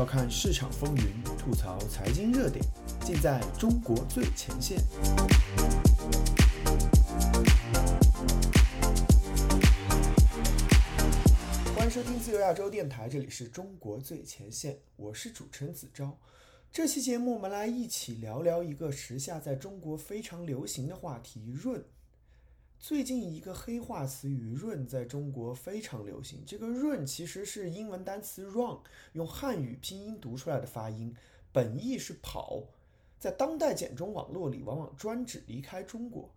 要看市场风云，吐槽财经热点，尽在中国最前线。欢迎收听自由亚洲电台，这里是中国最前线，我是主持人子昭。这期节目我们来一起聊聊一个时下在中国非常流行的话题——润。最近一个黑化词语“润”在中国非常流行。这个“润”其实是英文单词 “run”，用汉语拼音读出来的发音，本意是跑。在当代简中网络里，往往专指离开中国。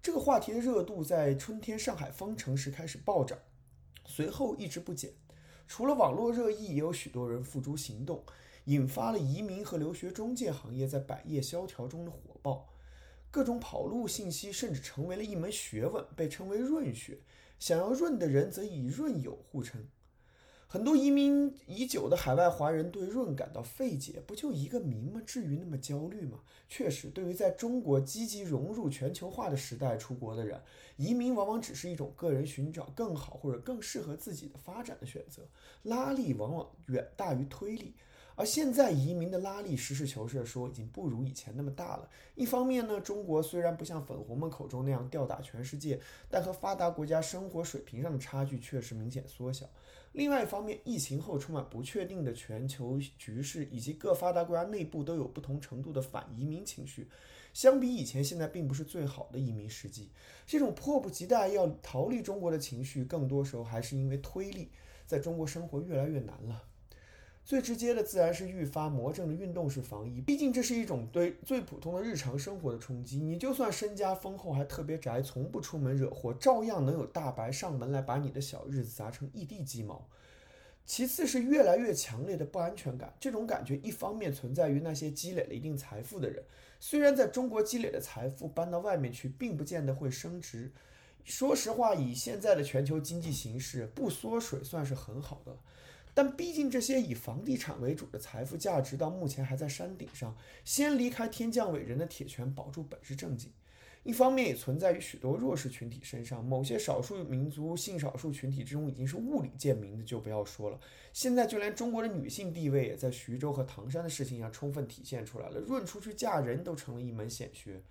这个话题的热度在春天上海封城时开始暴涨，随后一直不减。除了网络热议，也有许多人付诸行动，引发了移民和留学中介行业在百业萧条中的火爆。各种跑路信息甚至成为了一门学问，被称为“润学”。想要润的人则以“润友”互称。很多移民已久的海外华人对润感到费解，不就一个名吗？至于那么焦虑吗？确实，对于在中国积极融入全球化的时代出国的人，移民往往只是一种个人寻找更好或者更适合自己的发展的选择，拉力往往远大于推力。而现在移民的拉力，实事求是的说，已经不如以前那么大了。一方面呢，中国虽然不像粉红们口中那样吊打全世界，但和发达国家生活水平上的差距确实明显缩小。另外一方面，疫情后充满不确定的全球局势，以及各发达国家内部都有不同程度的反移民情绪，相比以前，现在并不是最好的移民时机。这种迫不及待要逃离中国的情绪，更多时候还是因为推力，在中国生活越来越难了。最直接的自然是愈发魔怔的运动式防疫，毕竟这是一种对最普通的日常生活的冲击。你就算身家丰厚，还特别宅，从不出门惹祸，照样能有大白上门来把你的小日子砸成一地鸡毛。其次是越来越强烈的不安全感，这种感觉一方面存在于那些积累了一定财富的人，虽然在中国积累的财富搬到外面去，并不见得会升值。说实话，以现在的全球经济形势，不缩水算是很好的。但毕竟这些以房地产为主的财富价值到目前还在山顶上，先离开天降伟人的铁拳，保住本是正经。一方面也存在于许多弱势群体身上，某些少数民族、性少数群体之中已经是物理贱民的，就不要说了。现在就连中国的女性地位也在徐州和唐山的事情上充分体现出来了，润出去嫁人都成了一门显学。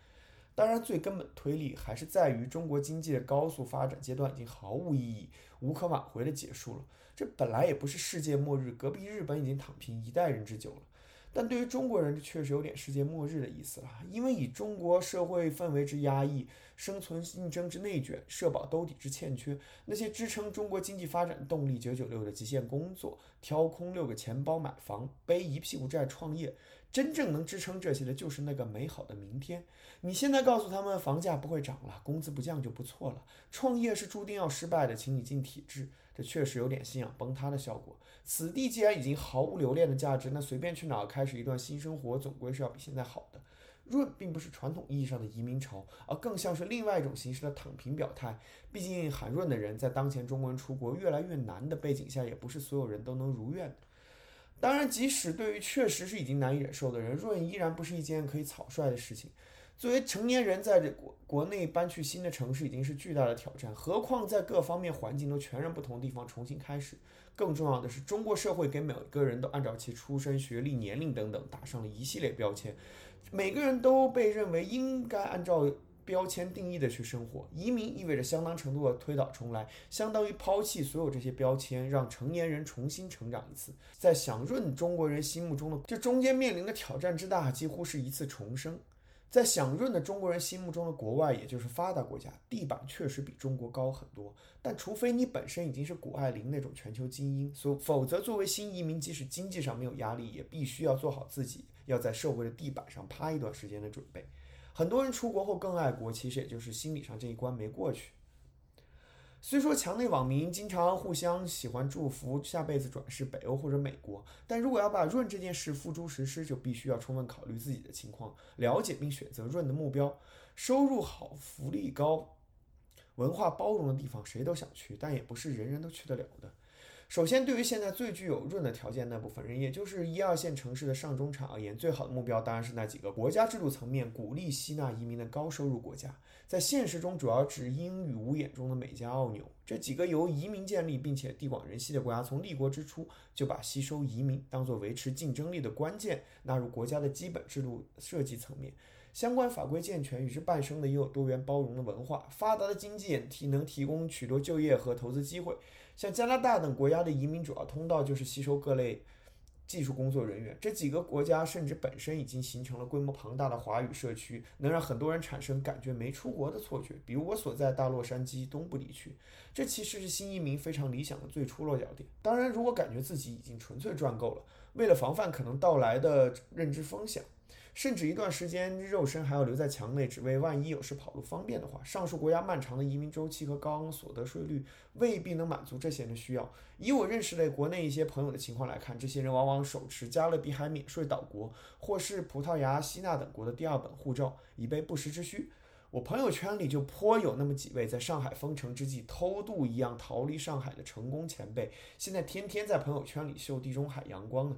当然，最根本推力还是在于中国经济的高速发展阶段已经毫无意义、无可挽回的结束了。这本来也不是世界末日，隔壁日本已经躺平一代人之久了。但对于中国人，这确实有点世界末日的意思了。因为以中国社会氛围之压抑、生存竞争之内卷、社保兜底之欠缺，那些支撑中国经济发展动力九九六的极限工作、挑空六个钱包买房、背一屁股债创业，真正能支撑这些的，就是那个美好的明天。你现在告诉他们房价不会涨了，工资不降就不错了，创业是注定要失败的，请你进体制。这确实有点信仰崩塌的效果。此地既然已经毫无留恋的价值，那随便去哪儿开始一段新生活，总归是要比现在好的。润并不是传统意义上的移民潮，而更像是另外一种形式的躺平表态。毕竟喊润的人，在当前中国人出国越来越难的背景下，也不是所有人都能如愿的。当然，即使对于确实是已经难以忍受的人，润依然不是一件可以草率的事情。作为成年人，在这国国内搬去新的城市已经是巨大的挑战，何况在各方面环境都全然不同的地方重新开始。更重要的是，中国社会给每个人都按照其出身、学历、年龄等等打上了一系列标签，每个人都被认为应该按照标签定义的去生活。移民意味着相当程度的推倒重来，相当于抛弃所有这些标签，让成年人重新成长一次。在想润中国人心目中的这中间面临的挑战之大，几乎是一次重生。在享润的中国人心目中的国外，也就是发达国家，地板确实比中国高很多。但除非你本身已经是谷爱凌那种全球精英，所否则作为新移民，即使经济上没有压力，也必须要做好自己要在社会的地板上趴一段时间的准备。很多人出国后更爱国，其实也就是心理上这一关没过去。虽说墙内网民经常互相喜欢祝福下辈子转世北欧或者美国，但如果要把润这件事付诸实施，就必须要充分考虑自己的情况，了解并选择润的目标。收入好、福利高、文化包容的地方，谁都想去，但也不是人人都去得了的。首先，对于现在最具有润的条件那部分人，也就是一二线城市的上中产而言，最好的目标当然是那几个国家制度层面鼓励吸纳移民的高收入国家。在现实中，主要指英语五眼中的美加澳纽这几个由移民建立并且地广人稀的国家，从立国之初就把吸收移民当作维持竞争力的关键纳入国家的基本制度设计层面。相关法规健全，与之伴生的也有多元包容的文化，发达的经济也提能提供许多就业和投资机会。像加拿大等国家的移民主要通道就是吸收各类技术工作人员。这几个国家甚至本身已经形成了规模庞大的华语社区，能让很多人产生感觉没出国的错觉。比如我所在大洛杉矶东部地区，这其实是新移民非常理想的最初落脚点。当然，如果感觉自己已经纯粹赚够了，为了防范可能到来的认知风险。甚至一段时间肉身还要留在墙内，只为万一有事跑路方便的话。上述国家漫长的移民周期和高昂所得税率未必能满足这些人的需要。以我认识的国内一些朋友的情况来看，这些人往往手持加勒比海免税岛国或是葡萄牙、希腊等国的第二本护照，以备不时之需。我朋友圈里就颇有那么几位在上海封城之际偷渡一样逃离上海的成功前辈，现在天天在朋友圈里秀地中海阳光呢。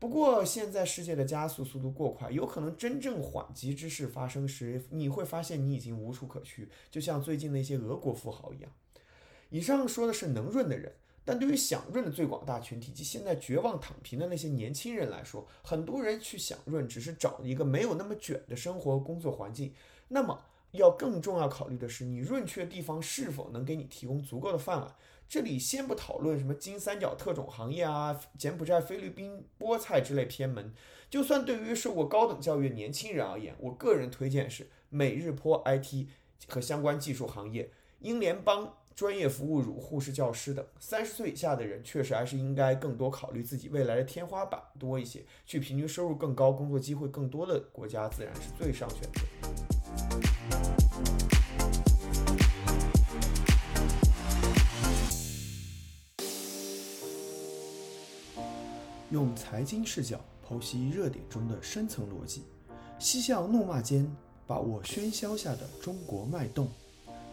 不过，现在世界的加速速度过快，有可能真正缓急之事发生时，你会发现你已经无处可去，就像最近那些俄国富豪一样。以上说的是能润的人，但对于想润的最广大群体及现在绝望躺平的那些年轻人来说，很多人去想润只是找一个没有那么卷的生活工作环境。那么，要更重要考虑的是，你润去的地方是否能给你提供足够的饭碗。这里先不讨论什么金三角特种行业啊、柬埔寨、菲律宾菠菜之类偏门，就算对于受过高等教育的年轻人而言，我个人推荐是美日坡 IT 和相关技术行业、英联邦专业服务乳护士、教师等。三十岁以下的人确实还是应该更多考虑自己未来的天花板多一些，去平均收入更高、工作机会更多的国家，自然是最上选择。用财经视角剖析热点中的深层逻辑，嬉笑怒骂间把握喧嚣下的中国脉动。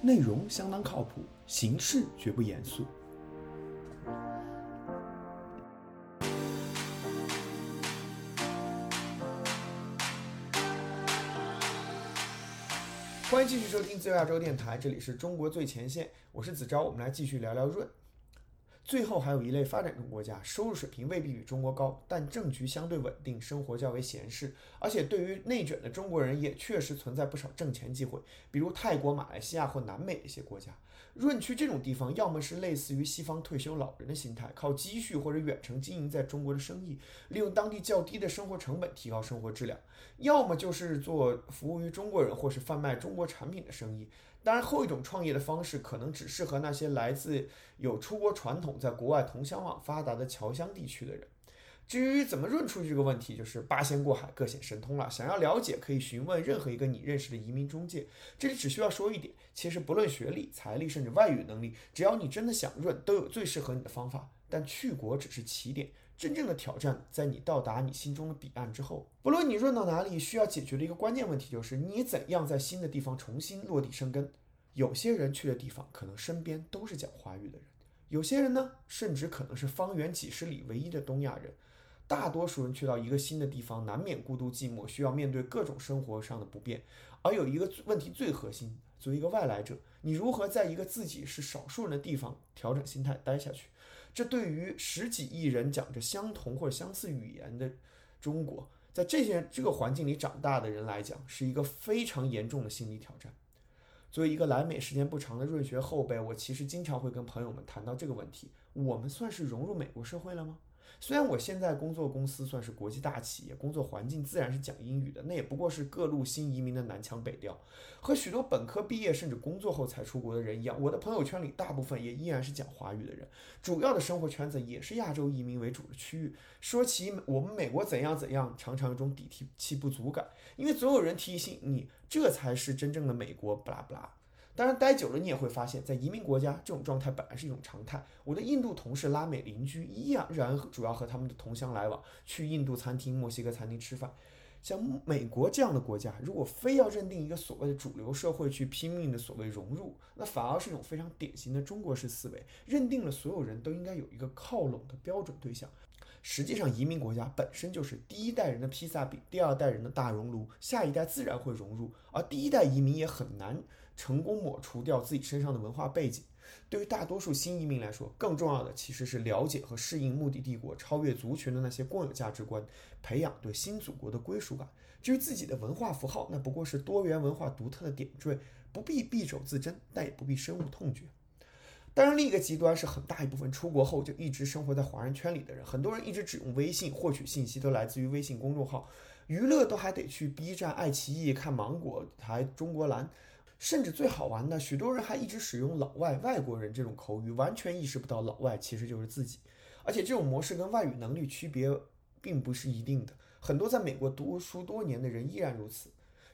内容相当靠谱，形式绝不严肃。欢迎继续收听自由亚洲电台，这里是中国最前线，我是子昭，我们来继续聊聊润。最后还有一类发展中国家，收入水平未必比中国高，但政局相对稳定，生活较为闲适，而且对于内卷的中国人也确实存在不少挣钱机会，比如泰国、马来西亚或南美一些国家。润区这种地方，要么是类似于西方退休老人的心态，靠积蓄或者远程经营在中国的生意，利用当地较低的生活成本提高生活质量；要么就是做服务于中国人或是贩卖中国产品的生意。当然，后一种创业的方式可能只适合那些来自有出国传统、在国外同乡网发达的侨乡地区的人。至于怎么润出去这个问题，就是八仙过海，各显神通了。想要了解，可以询问任何一个你认识的移民中介。这里只需要说一点：其实不论学历、财力，甚至外语能力，只要你真的想润，都有最适合你的方法。但去国只是起点，真正的挑战在你到达你心中的彼岸之后。不论你润到哪里，需要解决的一个关键问题就是你怎样在新的地方重新落地生根。有些人去的地方可能身边都是讲华语的人，有些人呢，甚至可能是方圆几十里唯一的东亚人。大多数人去到一个新的地方，难免孤独寂寞，需要面对各种生活上的不便。而有一个问题最核心，作为一个外来者，你如何在一个自己是少数人的地方调整心态待下去？这对于十几亿人讲着相同或者相似语言的中国，在这些这个环境里长大的人来讲，是一个非常严重的心理挑战。作为一个来美时间不长的润学后辈，我其实经常会跟朋友们谈到这个问题：我们算是融入美国社会了吗？虽然我现在工作公司算是国际大企业，工作环境自然是讲英语的，那也不过是各路新移民的南腔北调。和许多本科毕业甚至工作后才出国的人一样，我的朋友圈里大部分也依然是讲华语的人，主要的生活圈子也是亚洲移民为主的区域。说起我们美国怎样怎样，常常有种底气不足感，因为总有人提醒你，这才是真正的美国，不拉不拉。当然，待久了你也会发现，在移民国家，这种状态本来是一种常态。我的印度同事、拉美邻居依然主要和他们的同乡来往，去印度餐厅、墨西哥餐厅吃饭。像美国这样的国家，如果非要认定一个所谓的主流社会去拼命的所谓融入，那反而是一种非常典型的中国式思维，认定了所有人都应该有一个靠拢的标准对象。实际上，移民国家本身就是第一代人的披萨饼，第二代人的大熔炉，下一代自然会融入，而第一代移民也很难成功抹除掉自己身上的文化背景。对于大多数新移民来说，更重要的其实是了解和适应目的帝国超越族群的那些共有价值观，培养对新祖国的归属感。至于自己的文化符号，那不过是多元文化独特的点缀，不必敝帚自珍，但也不必深恶痛绝。当然，另一个极端是很大一部分出国后就一直生活在华人圈里的人，很多人一直只用微信获取信息，都来自于微信公众号，娱乐都还得去 B 站、爱奇艺看芒果台、中国蓝。甚至最好玩的，许多人还一直使用“老外”“外国人”这种口语，完全意识不到老外其实就是自己。而且这种模式跟外语能力区别并不是一定的，很多在美国读书多年的人依然如此。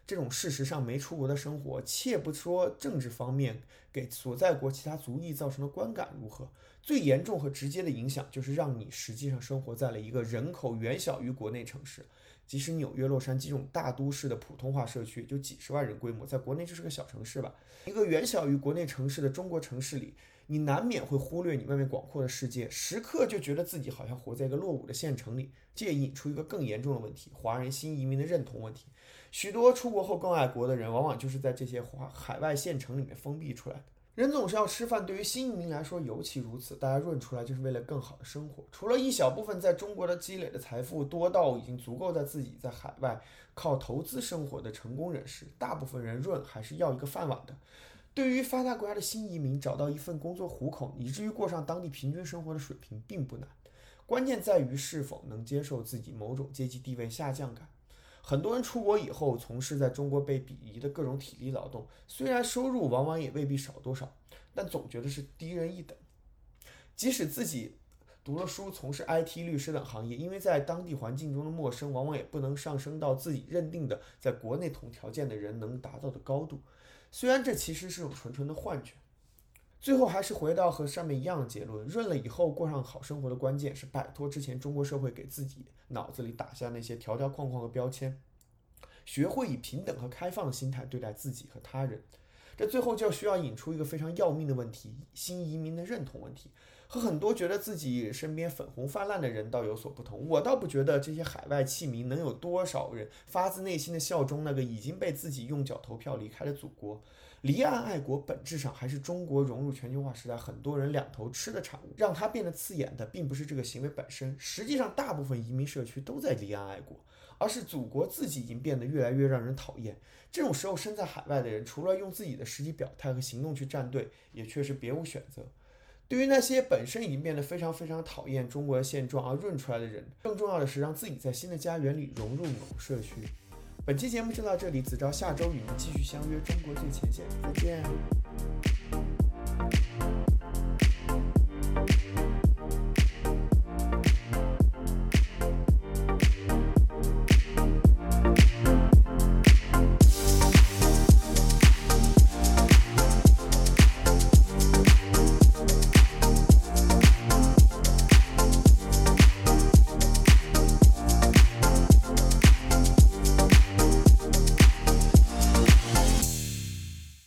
这种事实上没出国的生活，且不说政治方面给所在国其他族裔造成的观感如何，最严重和直接的影响就是让你实际上生活在了一个人口远小于国内城市。即使纽约、洛杉矶这种大都市的普通话社区就几十万人规模，在国内就是个小城市吧。一个远小于国内城市的中国城市里，你难免会忽略你外面广阔的世界，时刻就觉得自己好像活在一个落伍的县城里。这也引出一个更严重的问题：华人新移民的认同问题。许多出国后更爱国的人，往往就是在这些华海外县城里面封闭出来的。人总是要吃饭，对于新移民来说尤其如此。大家润出来就是为了更好的生活。除了一小部分在中国的积累的财富多到已经足够在自己在海外靠投资生活的成功人士，大部分人润还是要一个饭碗的。对于发达国家的新移民，找到一份工作糊口，以至于过上当地平均生活的水平，并不难。关键在于是否能接受自己某种阶级地位下降感。很多人出国以后从事在中国被鄙夷的各种体力劳动，虽然收入往往也未必少多少，但总觉得是低人一等。即使自己读了书，从事 IT、律师等行业，因为在当地环境中的陌生，往往也不能上升到自己认定的在国内同条件的人能达到的高度。虽然这其实是种纯纯的幻觉。最后还是回到和上面一样的结论：润了以后过上好生活的关键是摆脱之前中国社会给自己脑子里打下那些条条框框和标签，学会以平等和开放的心态对待自己和他人。这最后就需要引出一个非常要命的问题：新移民的认同问题。和很多觉得自己身边粉红泛滥的人倒有所不同。我倒不觉得这些海外弃民能有多少人发自内心的效忠那个已经被自己用脚投票离开的祖国。离岸爱国本质上还是中国融入全球化时代很多人两头吃的产物。让它变得刺眼的，并不是这个行为本身。实际上，大部分移民社区都在离岸爱国，而是祖国自己已经变得越来越让人讨厌。这种时候，身在海外的人除了用自己的实际表态和行动去站队，也确实别无选择。对于那些本身已经变得非常非常讨厌中国的现状而润出来的人，更重要的是让自己在新的家园里融入某社区。本期节目就到这里，子昭下周与您继续相约中国最前线，再见。